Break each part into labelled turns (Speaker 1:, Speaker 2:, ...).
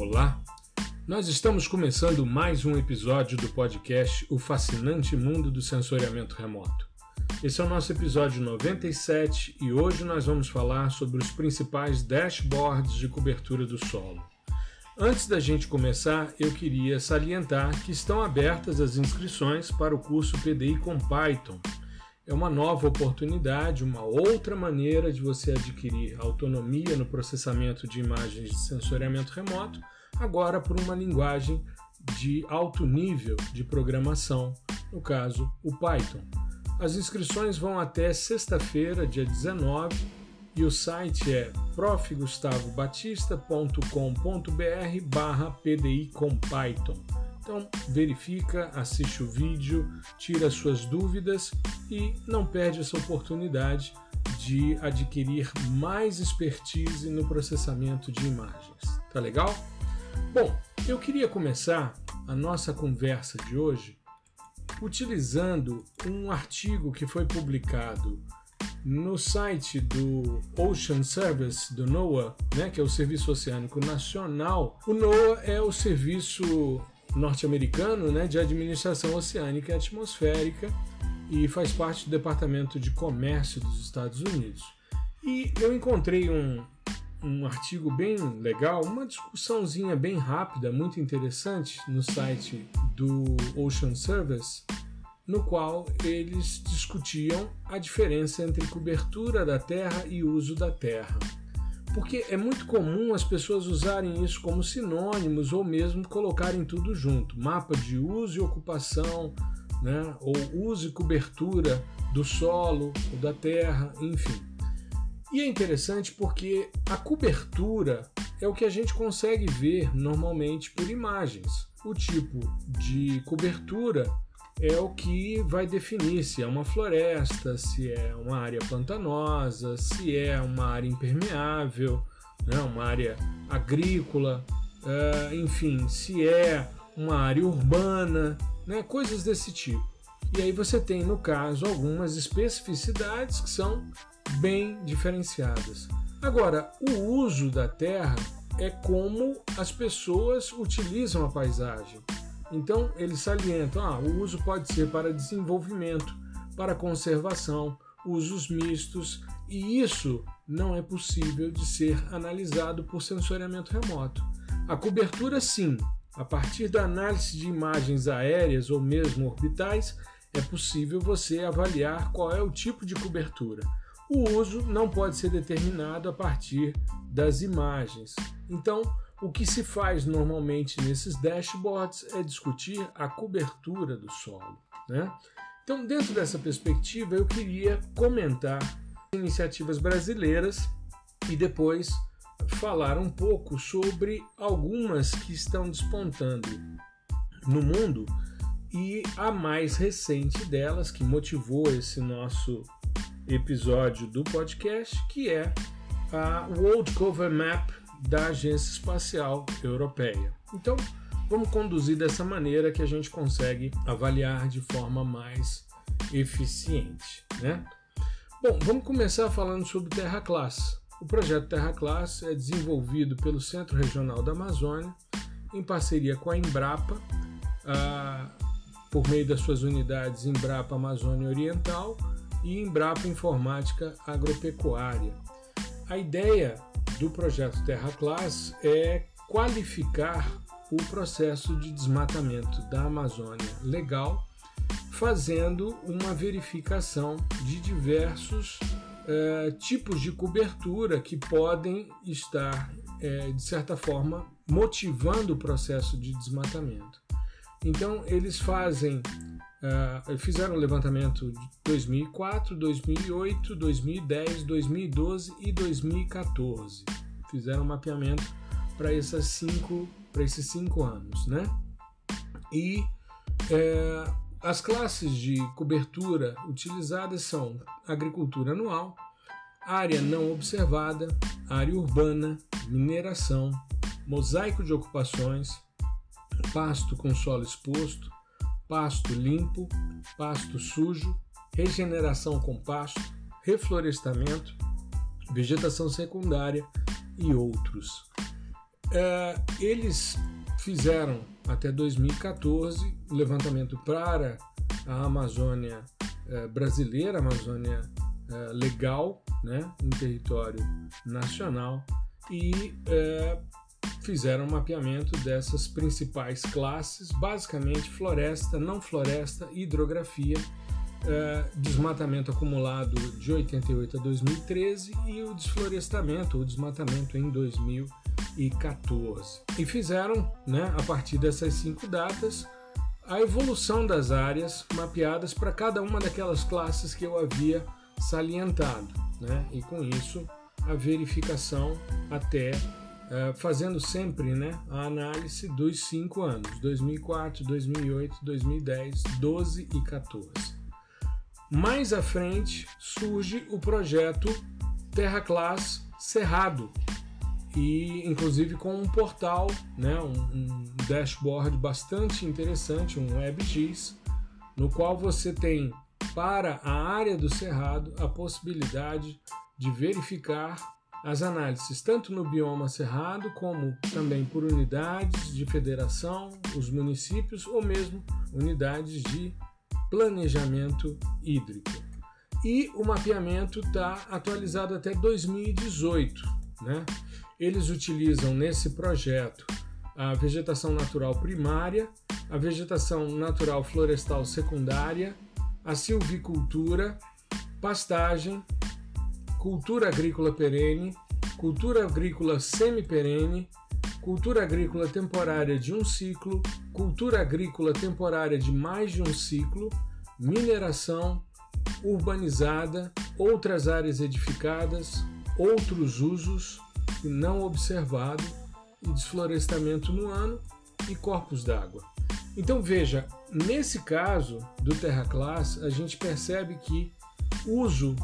Speaker 1: Olá! Nós estamos começando mais um episódio do podcast O Fascinante Mundo do Sensoriamento Remoto. Esse é o nosso episódio 97 e hoje nós vamos falar sobre os principais dashboards de cobertura do solo. Antes da gente começar, eu queria salientar que estão abertas as inscrições para o curso PDI com Python. É uma nova oportunidade, uma outra maneira de você adquirir autonomia no processamento de imagens de sensoriamento remoto, agora por uma linguagem de alto nível de programação, no caso, o Python. As inscrições vão até sexta-feira, dia 19, e o site é profgustavobatista.com.br barra PDI com Python. Então verifica, assiste o vídeo, tira suas dúvidas e não perde essa oportunidade de adquirir mais expertise no processamento de imagens. Tá legal? Bom, eu queria começar a nossa conversa de hoje utilizando um artigo que foi publicado no site do Ocean Service, do NOAA, né, que é o Serviço Oceânico Nacional, o NOAA é o serviço norte-americano né, de administração oceânica e atmosférica e faz parte do Departamento de Comércio dos Estados Unidos. E eu encontrei um, um artigo bem legal, uma discussãozinha bem rápida, muito interessante no site do Ocean Service, no qual eles discutiam a diferença entre cobertura da terra e uso da terra. Porque é muito comum as pessoas usarem isso como sinônimos ou mesmo colocarem tudo junto: mapa de uso e ocupação, né? ou uso e cobertura do solo ou da terra, enfim. E é interessante porque a cobertura é o que a gente consegue ver normalmente por imagens. O tipo de cobertura é o que vai definir se é uma floresta, se é uma área pantanosa, se é uma área impermeável, né, uma área agrícola, uh, enfim, se é uma área urbana, né, coisas desse tipo. E aí você tem, no caso, algumas especificidades que são bem diferenciadas. Agora, o uso da terra é como as pessoas utilizam a paisagem. Então, eles salientam: ah, o uso pode ser para desenvolvimento, para conservação, usos mistos, e isso não é possível de ser analisado por sensoriamento remoto. A cobertura, sim, a partir da análise de imagens aéreas ou mesmo orbitais, é possível você avaliar qual é o tipo de cobertura. O uso não pode ser determinado a partir das imagens. Então, o que se faz normalmente nesses dashboards é discutir a cobertura do solo. Né? Então, dentro dessa perspectiva, eu queria comentar iniciativas brasileiras e depois falar um pouco sobre algumas que estão despontando no mundo e a mais recente delas, que motivou esse nosso episódio do podcast, que é a World Cover Map da Agência Espacial Europeia. Então, vamos conduzir dessa maneira que a gente consegue avaliar de forma mais eficiente, né? Bom, vamos começar falando sobre Terra Class. O projeto Terra Class é desenvolvido pelo Centro Regional da Amazônia em parceria com a Embrapa, por meio das suas unidades Embrapa Amazônia Oriental e Embrapa Informática Agropecuária. A ideia do projeto Terra Class é qualificar o processo de desmatamento da Amazônia legal, fazendo uma verificação de diversos é, tipos de cobertura que podem estar, é, de certa forma, motivando o processo de desmatamento. Então, eles fazem Uh, fizeram um levantamento de 2004, 2008, 2010, 2012 e 2014. Fizeram um mapeamento para esses cinco, para esses cinco anos, né? E é, as classes de cobertura utilizadas são agricultura anual, área não observada, área urbana, mineração, mosaico de ocupações, pasto com solo exposto, pasto limpo, pasto sujo, regeneração com pasto, reflorestamento, vegetação secundária e outros. é, eles fizeram até 2014 o levantamento para a Amazônia é, brasileira, Amazônia é, legal, né, em território nacional, e fizeram um mapeamento dessas principais classes, basicamente floresta, não floresta, hidrografia, é, desmatamento acumulado de 88 a 2013 e o desflorestamento ou desmatamento em 2014. E fizeram, né, a partir dessas cinco datas, a evolução das áreas mapeadas para cada uma daquelas classes que eu havia salientado, né? e com isso a verificação até fazendo sempre né, a análise dos cinco anos, 2004, 2008, 2010, 12 e 14. Mais à frente surge o projeto Terra Class Cerrado, e inclusive com um portal, né, um, um dashboard bastante interessante, um WebGIS, no qual você tem para a área do Cerrado a possibilidade de verificar as análises tanto no bioma cerrado como também por unidades de federação, os municípios ou mesmo unidades de planejamento hídrico. E o mapeamento está atualizado até 2018. Né? Eles utilizam nesse projeto a vegetação natural primária, a vegetação natural florestal secundária, a silvicultura, pastagem, cultura agrícola perene, cultura agrícola semi-perene, cultura agrícola temporária de um ciclo, cultura agrícola temporária de mais de um ciclo, mineração, urbanizada, outras áreas edificadas, outros usos não observado e desflorestamento no ano e corpos d'água. Então veja, nesse caso do Terra Class, a gente percebe que uso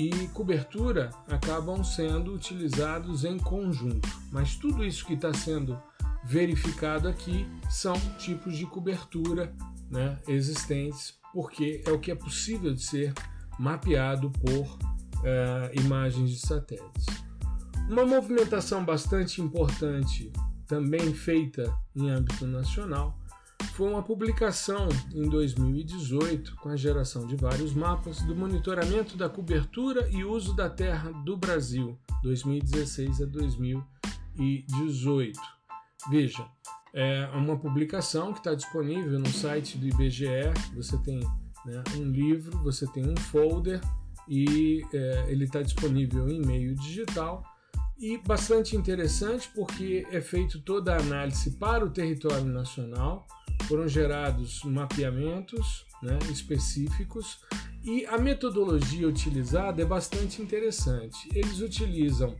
Speaker 1: e cobertura acabam sendo utilizados em conjunto. Mas tudo isso que está sendo verificado aqui são tipos de cobertura né, existentes, porque é o que é possível de ser mapeado por uh, imagens de satélites. Uma movimentação bastante importante, também feita em âmbito nacional, foi uma publicação em 2018 com a geração de vários mapas do monitoramento da cobertura e uso da terra do Brasil, 2016 a 2018. Veja, é uma publicação que está disponível no site do IBGE. Você tem né, um livro, você tem um folder e é, ele está disponível em meio digital e bastante interessante porque é feito toda a análise para o território nacional foram gerados mapeamentos né, específicos e a metodologia utilizada é bastante interessante. Eles utilizam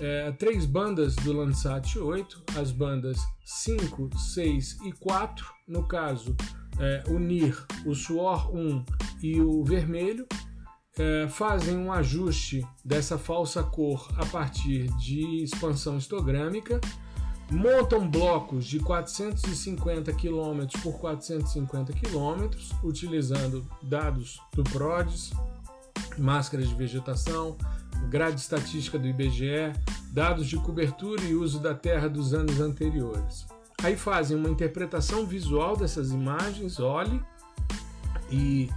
Speaker 1: é, três bandas do Landsat 8, as bandas 5, 6 e 4, no caso, é, unir o suor 1 e o vermelho, é, fazem um ajuste dessa falsa cor a partir de expansão histogrâmica montam blocos de 450 km por 450 km, utilizando dados do PRODES, máscaras de vegetação, grade estatística do IBGE, dados de cobertura e uso da terra dos anos anteriores. Aí fazem uma interpretação visual dessas imagens, olhe, e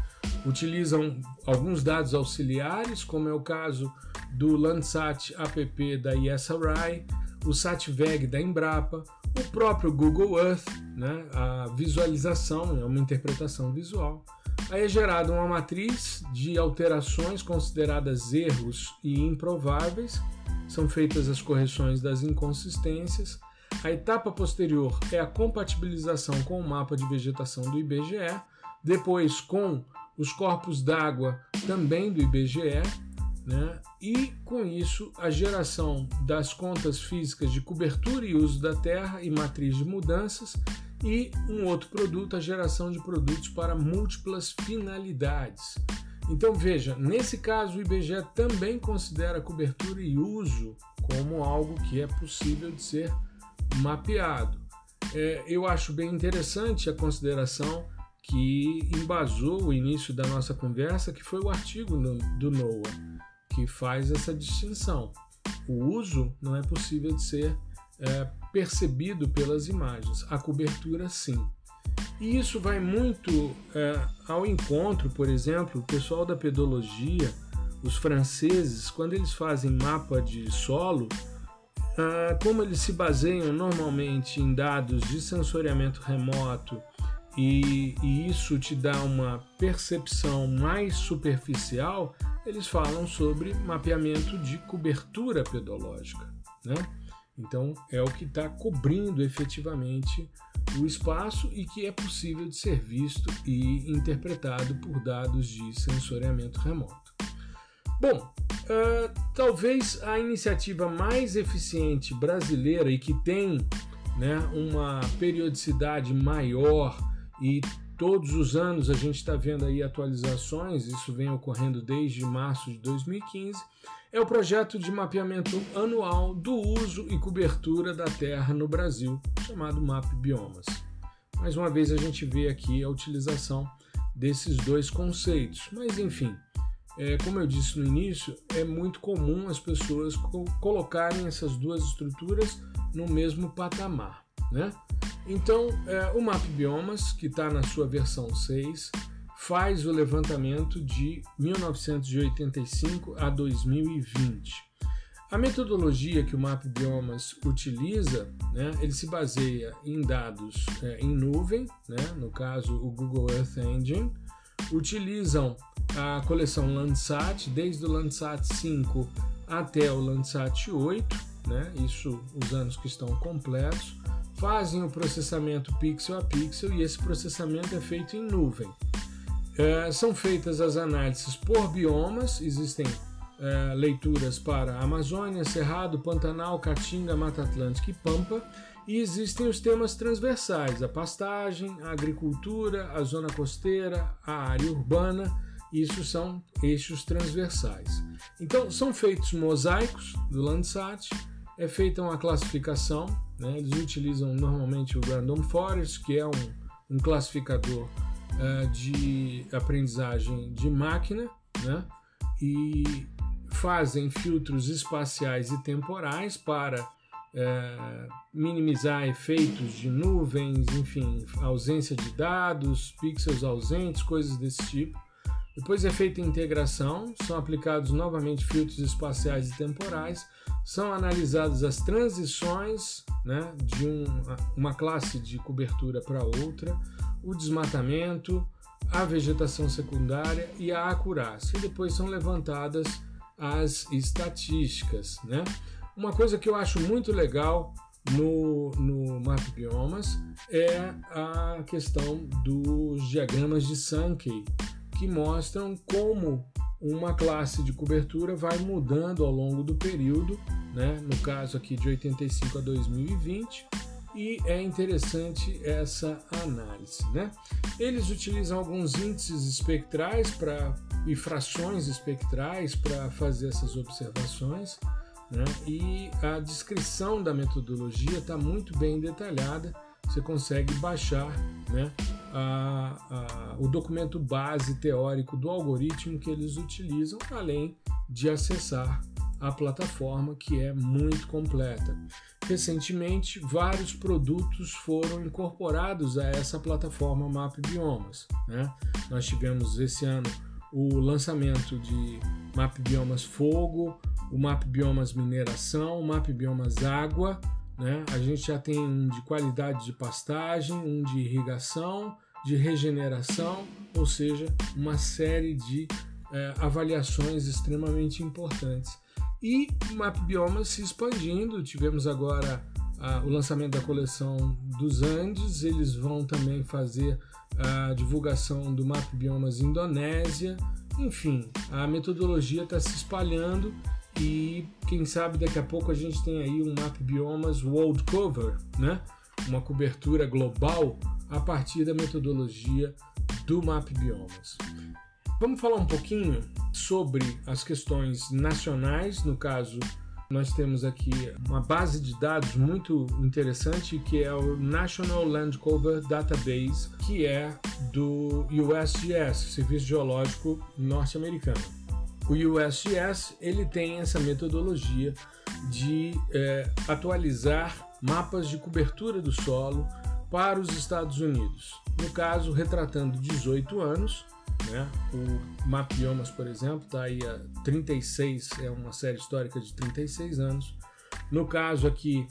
Speaker 1: utilizam alguns dados auxiliares, como é o caso do Landsat app da ESRI, o SATVEG da Embrapa, o próprio Google Earth, né, a visualização, é uma interpretação visual. Aí é gerada uma matriz de alterações consideradas erros e improváveis, são feitas as correções das inconsistências. A etapa posterior é a compatibilização com o mapa de vegetação do IBGE, depois com os corpos d'água também do IBGE, né? e com isso a geração das contas físicas de cobertura e uso da terra e matriz de mudanças e um outro produto, a geração de produtos para múltiplas finalidades. Então veja, nesse caso o IBGE também considera cobertura e uso como algo que é possível de ser mapeado. É, eu acho bem interessante a consideração que embasou o início da nossa conversa, que foi o artigo do, NOAA que faz essa distinção. O uso não é possível de ser é, percebido pelas imagens. A cobertura, sim. E isso vai muito é, ao encontro, por exemplo, o pessoal da pedologia, os franceses, quando eles fazem mapa de solo, ah, como eles se baseiam normalmente em dados de sensoriamento remoto e, e, isso te dá uma percepção mais superficial, eles falam sobre mapeamento de cobertura pedológica. Né? Então, é o que está cobrindo efetivamente o espaço e que é possível de ser visto e interpretado por dados de sensoriamento remoto. Bom, uh, talvez a iniciativa mais eficiente brasileira e que tem né, uma periodicidade maior e todos os anos a gente está vendo aí atualizações, isso vem ocorrendo desde março de 2015, é o projeto de mapeamento anual do uso e cobertura da terra no Brasil, chamado MAP Biomas. Mais uma vez a gente vê aqui a utilização desses dois conceitos, mas enfim, é, como eu disse no início, é muito comum as pessoas co colocarem essas duas estruturas no mesmo patamar. Né? Então, é, o Map Biomas, que está na sua versão 6, faz o levantamento de 1985 a 2020. A metodologia que o Map Biomas utiliza, né, ele se baseia em dados é, em nuvem, né, no caso o Google Earth Engine, utilizam a coleção Landsat, desde o Landsat 5 até o Landsat 8, né, isso os anos que estão completos, fazem o processamento pixel a pixel e esse processamento é feito em nuvem. É, são feitas as análises por biomas, existem é, leituras para Amazônia, Cerrado, Pantanal, Caatinga, Mata Atlântica e Pampa, e existem os temas transversais, a pastagem, a agricultura, a zona costeira, a área urbana, isso são eixos transversais. Então, são feitos mosaicos do Landsat, é feita uma classificação, né? eles utilizam normalmente o Random Forest, que é um, um classificador uh, de aprendizagem de máquina, né? e fazem filtros espaciais e temporais para uh, minimizar efeitos de nuvens, enfim, ausência de dados, pixels ausentes, coisas desse tipo. Depois é feita a integração, são aplicados novamente filtros espaciais e temporais, são analisadas as transições né, de um, uma classe de cobertura para outra, o desmatamento, a vegetação secundária e a acurácia. E depois são levantadas as estatísticas. Né? Uma coisa que eu acho muito legal no, no Map Biomas é a questão dos diagramas de Sankey que mostram como uma classe de cobertura vai mudando ao longo do período, né? no caso aqui de 85 a 2020, e é interessante essa análise. Né? Eles utilizam alguns índices espectrais para e frações espectrais para fazer essas observações, né? e a descrição da metodologia está muito bem detalhada, você consegue baixar né, a, a, o documento base teórico do algoritmo que eles utilizam, além de acessar a plataforma que é muito completa. Recentemente, vários produtos foram incorporados a essa plataforma Map Biomas. Né? Nós tivemos esse ano o lançamento de Map Biomas Fogo, o Map Biomas Mineração, o Map Biomas Água. Né? A gente já tem um de qualidade de pastagem, um de irrigação, de regeneração, ou seja, uma série de é, avaliações extremamente importantes. E o Map Biomas se expandindo, tivemos agora a, o lançamento da coleção dos Andes, eles vão também fazer a divulgação do Map Biomas Indonésia, enfim, a metodologia está se espalhando e quem sabe daqui a pouco a gente tem aí um Map Biomas World Cover, né? uma cobertura global a partir da metodologia do Map Biomas. Vamos falar um pouquinho sobre as questões nacionais, no caso, nós temos aqui uma base de dados muito interessante que é o National Land Cover Database, que é do USGS, Serviço Geológico Norte-Americano. O USGS ele tem essa metodologia de é, atualizar mapas de cobertura do solo para os Estados Unidos. No caso, retratando 18 anos, né? O Mapiomas, por exemplo, está aí há 36, é uma série histórica de 36 anos. No caso aqui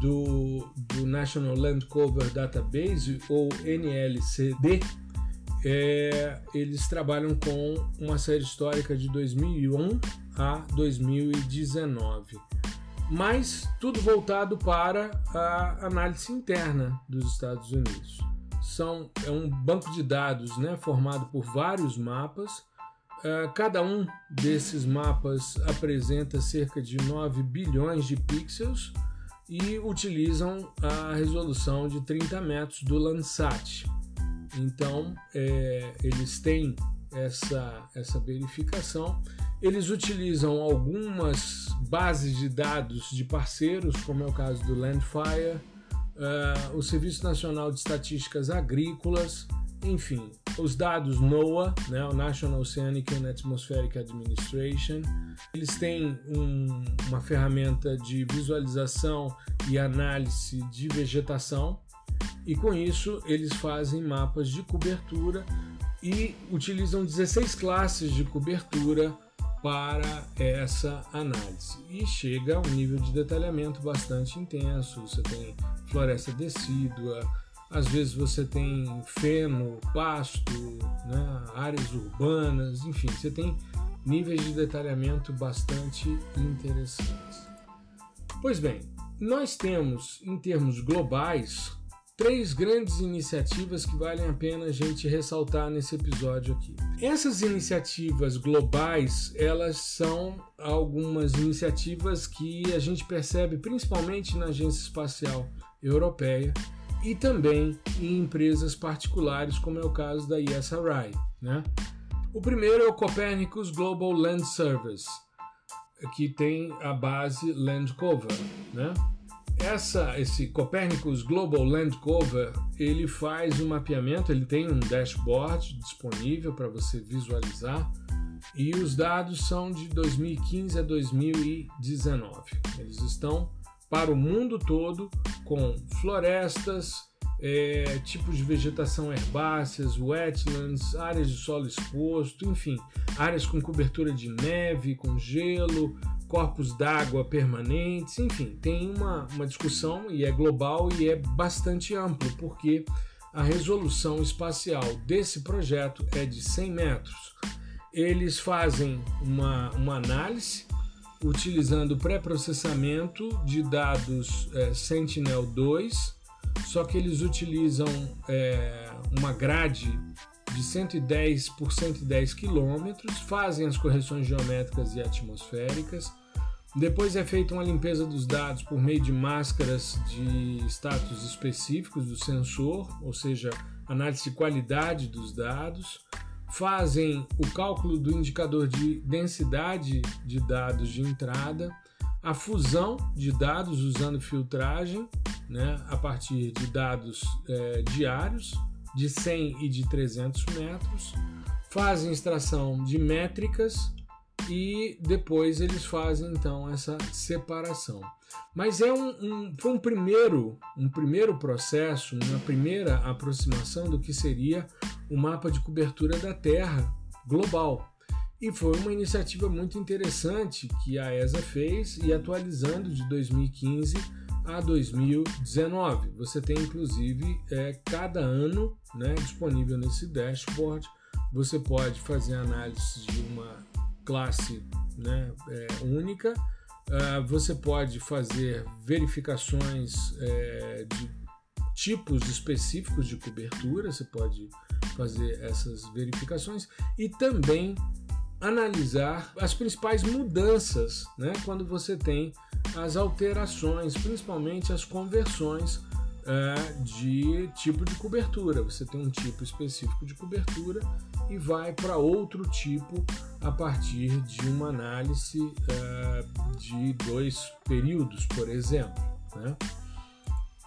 Speaker 1: do, do National Land Cover Database, ou NLCD, é, eles trabalham com uma série histórica de 2001 a 2019. Mas tudo voltado para a análise interna dos Estados Unidos. São, é um banco de dados né, formado por vários mapas. Uh, cada um desses mapas apresenta cerca de 9 bilhões de pixels e utilizam a resolução de 30 metros do Landsat. Então, é, eles têm essa, essa verificação. Eles utilizam algumas bases de dados de parceiros, como é o caso do Landfire, uh, o Serviço Nacional de Estatísticas Agrícolas, enfim, os dados NOAA, né, o National Oceanic and Atmospheric Administration. Eles têm um, uma ferramenta de visualização e análise de vegetação, e com isso eles fazem mapas de cobertura e utilizam 16 classes de cobertura para essa análise e chega a um nível de detalhamento bastante intenso. Você tem floresta decídua, às vezes você tem feno, pasto, né, áreas urbanas, enfim, você tem níveis de detalhamento bastante interessantes. Pois bem, nós temos em termos globais três grandes iniciativas que valem a pena a gente ressaltar nesse episódio aqui. Essas iniciativas globais, elas são algumas iniciativas que a gente percebe principalmente na Agência Espacial Europeia e também em empresas particulares, como é o caso da ESRI. Né? O primeiro é o Copernicus Global Land Service, que tem a base Land Cover. Né? Essa, esse Copernicus Global Land Cover, ele faz um mapeamento, ele tem um dashboard disponível para você visualizar e os dados são de 2015 a 2019. Eles estão para o mundo todo com florestas, é, tipos de vegetação herbáceas, wetlands, áreas de solo exposto, enfim, áreas com cobertura de neve, com gelo, corpos d'água permanentes, enfim, tem uma, uma discussão e é global e é bastante amplo, porque a resolução espacial desse projeto é de 100 metros. Eles fazem uma, uma análise utilizando pré-processamento de dados é, Sentinel-2, só que eles utilizam é, uma grade de 110 por 110 quilômetros, fazem as correções geométricas e atmosféricas, depois é feita uma limpeza dos dados por meio de máscaras de status específicos do sensor, ou seja, análise de qualidade dos dados. Fazem o cálculo do indicador de densidade de dados de entrada, a fusão de dados usando filtragem né, a partir de dados é, diários de 100 e de 300 metros, fazem extração de métricas e depois eles fazem então essa separação. Mas é um, um, foi um primeiro, um primeiro processo, uma primeira aproximação do que seria o mapa de cobertura da Terra global. E foi uma iniciativa muito interessante que a ESA fez e atualizando de 2015 a 2019. Você tem inclusive é, cada ano né, disponível nesse dashboard. Você pode fazer análise de uma classe né, é, única. Uh, você pode fazer verificações é, de tipos específicos de cobertura, você pode fazer essas verificações e também analisar as principais mudanças né, quando você tem as alterações, principalmente as conversões é, de tipo de cobertura. Você tem um tipo específico de cobertura e vai para outro tipo a partir de uma análise é, de dois períodos, por exemplo. Né?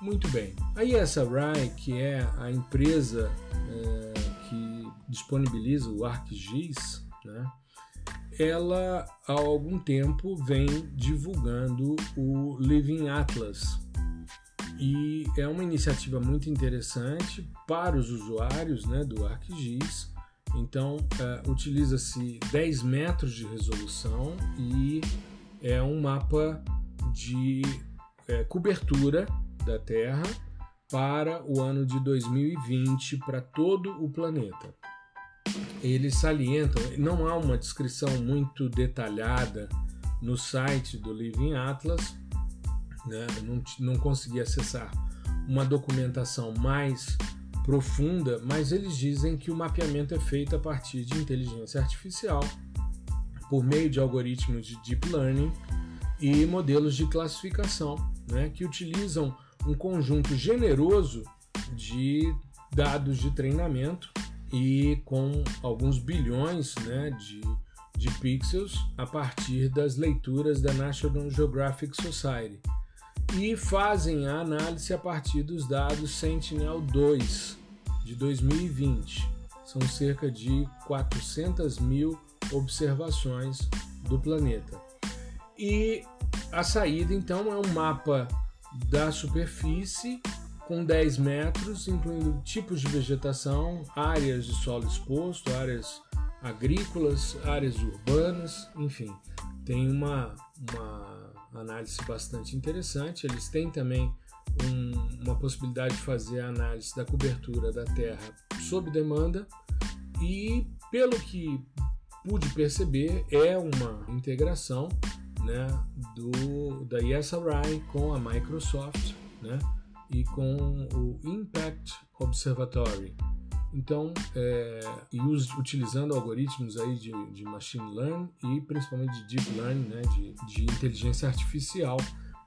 Speaker 1: Muito bem. A ESRI, que é a empresa é, que disponibiliza o ArcGIS, né? ela há algum tempo vem divulgando o Living Atlas, e é uma iniciativa muito interessante para os usuários né, do ArcGIS. Então, uh, utiliza-se 10 metros de resolução e é um mapa de é, cobertura da Terra para o ano de 2020 para todo o planeta. Eles salientam, não há uma descrição muito detalhada no site do Living Atlas, né? não, não consegui acessar uma documentação mais profunda, mas eles dizem que o mapeamento é feito a partir de inteligência artificial, por meio de algoritmos de deep learning e modelos de classificação, né, que utilizam um conjunto generoso de dados de treinamento e com alguns bilhões né, de, de pixels a partir das leituras da National Geographic Society e fazem a análise a partir dos dados Sentinel-2 de 2020. São cerca de 400 mil observações do planeta. E a saída então é um mapa da superfície com 10 metros, incluindo tipos de vegetação, áreas de solo exposto, áreas agrícolas, áreas urbanas, enfim, tem uma, uma análise bastante interessante. Eles têm também um, uma possibilidade de fazer a análise da cobertura da terra sob demanda e, pelo que pude perceber, é uma integração né, do, da ESRI com a Microsoft né, e com o Impact Observatory. Então, é, e us, utilizando algoritmos aí de, de machine learning e principalmente de deep learning, né, de, de inteligência artificial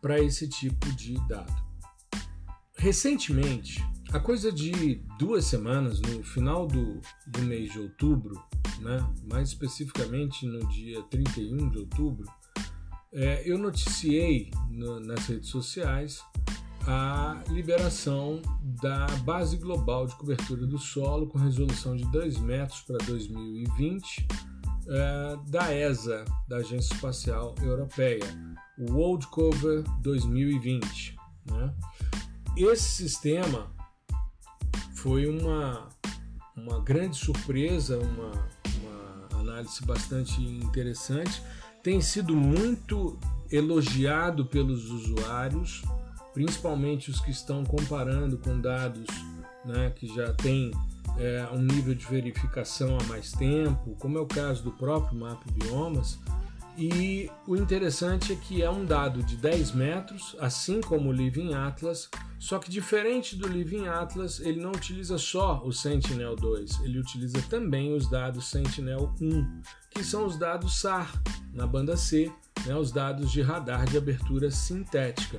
Speaker 1: para esse tipo de dado. Recentemente, a coisa de duas semanas, no final do, do mês de outubro, né, mais especificamente no dia 31 de outubro, é, eu noticiei no, nas redes sociais a liberação da base global de cobertura do solo com resolução de 2 metros para 2020 é, da ESA, da Agência Espacial Europeia, o World Cover 2020. Né? Esse sistema foi uma, uma grande surpresa, uma, uma análise bastante interessante tem sido muito elogiado pelos usuários, principalmente os que estão comparando com dados né, que já têm é, um nível de verificação há mais tempo, como é o caso do próprio Map Biomas. E o interessante é que é um dado de 10 metros, assim como o Living Atlas, só que diferente do Living Atlas, ele não utiliza só o Sentinel-2, ele utiliza também os dados Sentinel-1, que são os dados SAR na banda C, né, os dados de radar de abertura sintética.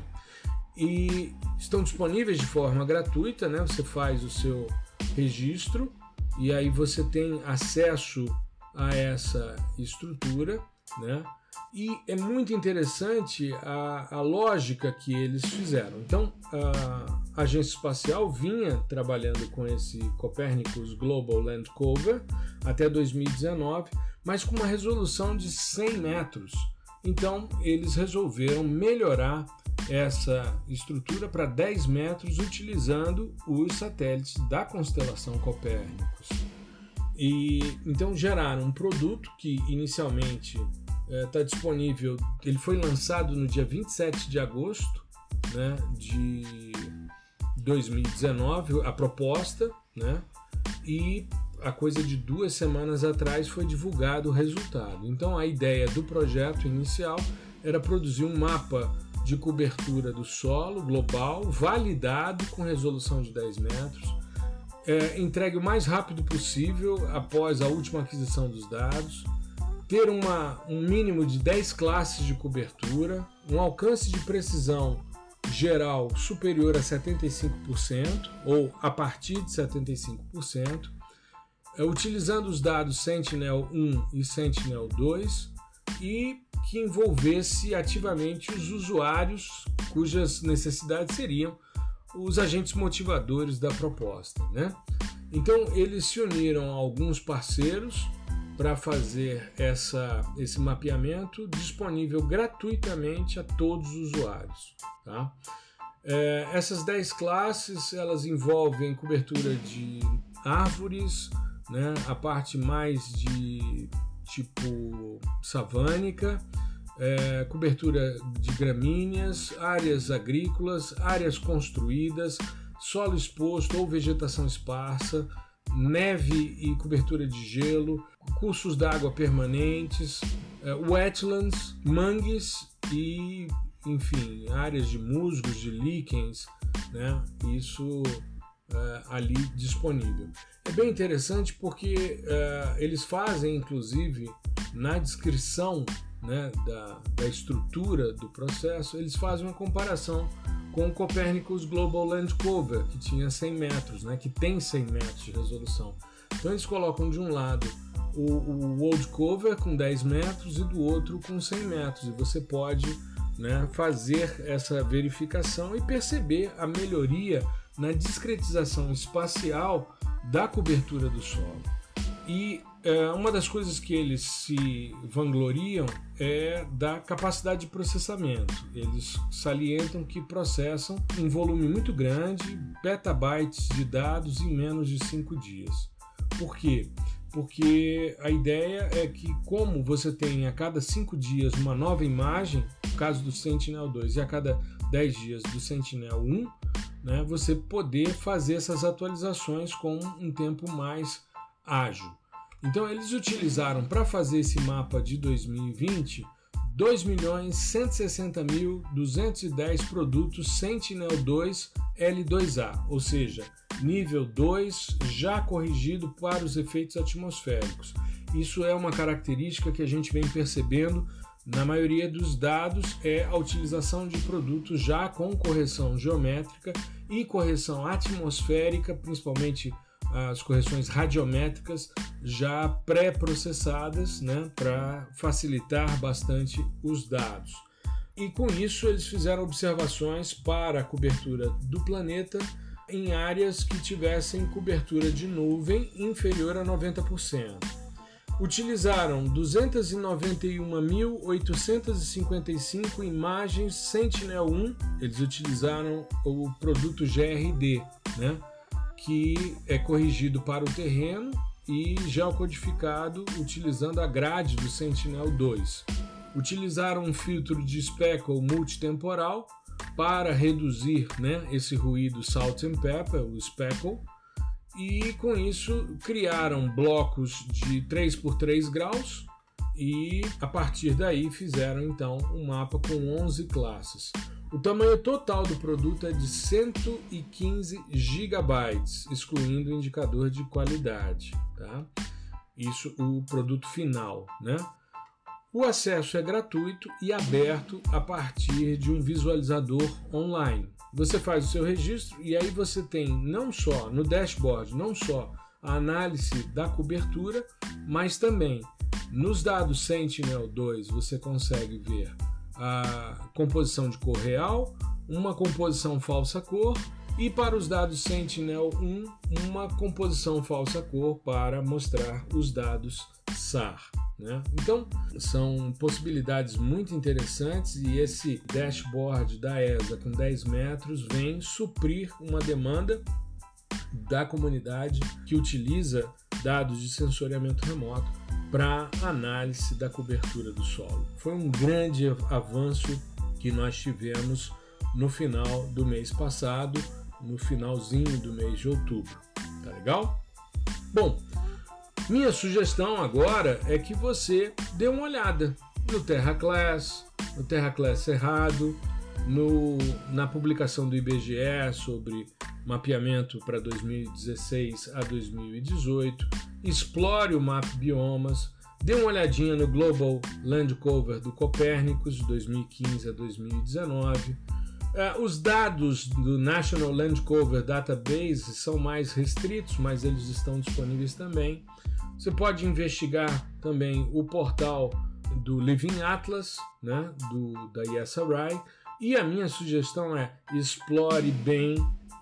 Speaker 1: E estão disponíveis de forma gratuita, né? Você faz o seu registro e aí você tem acesso a essa estrutura, né? E é muito interessante a, a lógica que eles fizeram. Então, a agência espacial vinha trabalhando com esse Copernicus Global Land Cover até 2019, mas com uma resolução de 100 metros. Então, eles resolveram melhorar essa estrutura para 10 metros utilizando os satélites da constelação Copérnicos. E então geraram um produto que inicialmente está é, disponível. Ele foi lançado no dia 27 de agosto né, de 2019, a proposta, né, e a coisa de duas semanas atrás foi divulgado o resultado. Então a ideia do projeto inicial era produzir um mapa de cobertura do solo global, validado com resolução de 10 metros, é, entregue o mais rápido possível após a última aquisição dos dados, ter uma, um mínimo de 10 classes de cobertura, um alcance de precisão geral superior a 75% ou a partir de 75%, é, utilizando os dados Sentinel-1 e Sentinel-2 e que envolvesse ativamente os usuários cujas necessidades seriam os agentes motivadores da proposta. Né? Então, eles se uniram a alguns parceiros para fazer essa, esse mapeamento disponível gratuitamente a todos os usuários. Tá? É, essas 10 classes elas envolvem cobertura de árvores, né, a parte mais de tipo savânica, é, cobertura de gramíneas, áreas agrícolas, áreas construídas, solo exposto ou vegetação esparsa, neve e cobertura de gelo, cursos d'água permanentes, é, wetlands, mangues e, enfim, áreas de musgos, de líquens, né? Isso é, ali disponível. É bem interessante porque é, eles fazem, inclusive, na descrição né, da, da estrutura do processo, eles fazem uma comparação com o Copernicus Global Land Cover, que tinha 100 metros, né, que tem 100 metros de resolução. Então eles colocam de um lado o, o World Cover com 10 metros e do outro com 100 metros, e você pode né, fazer essa verificação e perceber a melhoria na discretização espacial da cobertura do solo. E é, uma das coisas que eles se vangloriam é da capacidade de processamento. Eles salientam que processam um volume muito grande, petabytes de dados em menos de cinco dias. Por quê? Porque a ideia é que, como você tem a cada cinco dias uma nova imagem, no caso do Sentinel-2, e a cada 10 dias do Sentinel-1, né, você poder fazer essas atualizações com um tempo mais ágil. Então eles utilizaram para fazer esse mapa de 2020 2.160.210 produtos Sentinel-2 L2A, ou seja, nível 2 já corrigido para os efeitos atmosféricos. Isso é uma característica que a gente vem percebendo na maioria dos dados é a utilização de produtos já com correção geométrica e correção atmosférica, principalmente as correções radiométricas já pré-processadas né, para facilitar bastante os dados. E com isso eles fizeram observações para a cobertura do planeta em áreas que tivessem cobertura de nuvem inferior a 90% utilizaram 291.855 imagens Sentinel-1. Eles utilizaram o produto GRD, né, que é corrigido para o terreno e geocodificado utilizando a grade do Sentinel-2. Utilizaram um filtro de speckle multitemporal para reduzir né, esse ruído salt and pepper, o speckle, e com isso criaram blocos de 3 por 3 graus e a partir daí fizeram então um mapa com 11 classes. O tamanho total do produto é de 115 gigabytes, excluindo o indicador de qualidade, tá? Isso o produto final, né? O acesso é gratuito e aberto a partir de um visualizador online. Você faz o seu registro e aí você tem não só no dashboard, não só a análise da cobertura, mas também nos dados Sentinel-2 você consegue ver a composição de cor real, uma composição falsa cor e para os dados Sentinel-1 uma composição falsa cor para mostrar os dados SAR. Né? Então, são possibilidades muito interessantes e esse dashboard da ESA com 10 metros vem suprir uma demanda da comunidade que utiliza dados de sensoriamento remoto para análise da cobertura do solo. Foi um grande avanço que nós tivemos no final do mês passado, no finalzinho do mês de outubro. Tá legal? Bom, minha sugestão agora é que você dê uma olhada no Terra Class, no Terra Class no, na publicação do IBGE sobre mapeamento para 2016 a 2018, explore o Map Biomas, dê uma olhadinha no Global Land Cover do Copérnicos de 2015 a 2019. Uh, é, os dados do National Land Cover Database são mais restritos, mas eles estão disponíveis também. Você pode investigar também o portal do Living Atlas, né, do, da ESRI, e a minha sugestão é explore bem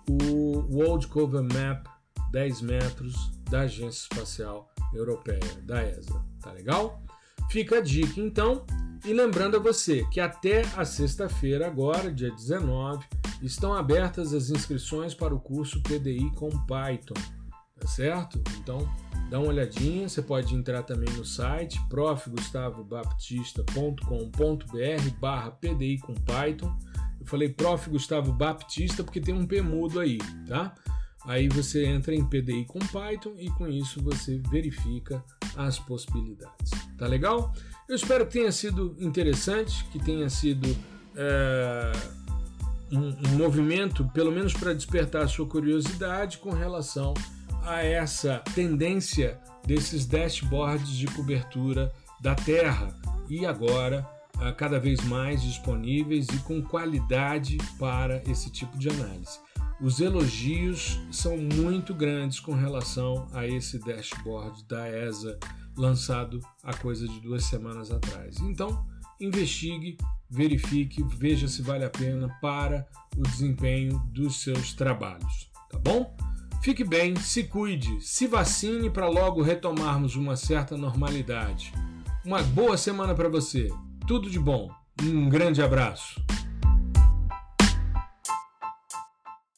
Speaker 1: o World Cover Map 10 metros da Agência Espacial Europeia, da ESA. Tá legal? Fica a dica então. E lembrando a você que até a sexta-feira, agora, dia 19, estão abertas as inscrições para o curso PDI com Python, tá certo? Então, dá uma olhadinha, você pode entrar também no site profgustavobaptista.com.br barra PDI com Python. Eu falei Prof. Gustavo Baptista porque tem um P mudo aí, tá? Aí você entra em PDI com Python e com isso você verifica as possibilidades. Tá legal? Eu espero que tenha sido interessante, que tenha sido é, um, um movimento, pelo menos para despertar a sua curiosidade com relação a essa tendência desses dashboards de cobertura da Terra e agora cada vez mais disponíveis e com qualidade para esse tipo de análise. Os elogios são muito grandes com relação a esse dashboard da ESA lançado há coisa de duas semanas atrás. Então, investigue, verifique, veja se vale a pena para o desempenho dos seus trabalhos, tá bom? Fique bem, se cuide, se vacine para logo retomarmos uma certa normalidade. Uma boa semana para você. Tudo de bom. Um grande abraço.